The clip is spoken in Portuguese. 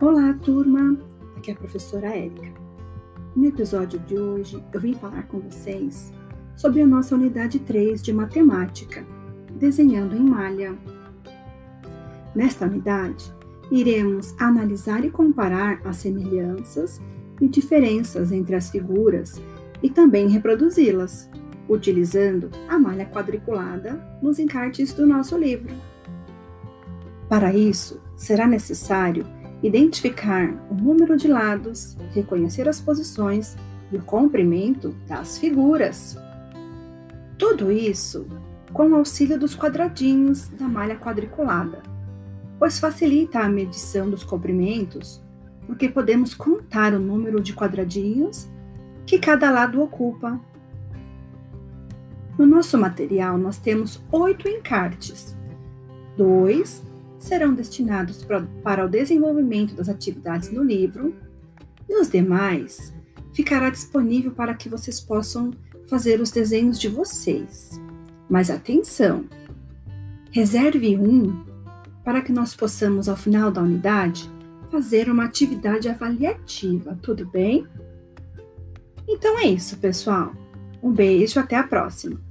Olá, turma! Aqui é a professora Érica. No episódio de hoje, eu vim falar com vocês sobre a nossa unidade 3 de matemática, desenhando em malha. Nesta unidade, iremos analisar e comparar as semelhanças e diferenças entre as figuras e também reproduzi-las, utilizando a malha quadriculada nos encartes do nosso livro. Para isso, será necessário identificar o número de lados, reconhecer as posições e o comprimento das figuras. Tudo isso com o auxílio dos quadradinhos da malha quadriculada, pois facilita a medição dos comprimentos, porque podemos contar o número de quadradinhos que cada lado ocupa. No nosso material, nós temos oito encartes, dois serão destinados para o desenvolvimento das atividades no livro e os demais ficará disponível para que vocês possam fazer os desenhos de vocês. Mas atenção! Reserve um para que nós possamos, ao final da unidade, fazer uma atividade avaliativa, tudo bem? Então é isso, pessoal. Um beijo, até a próxima!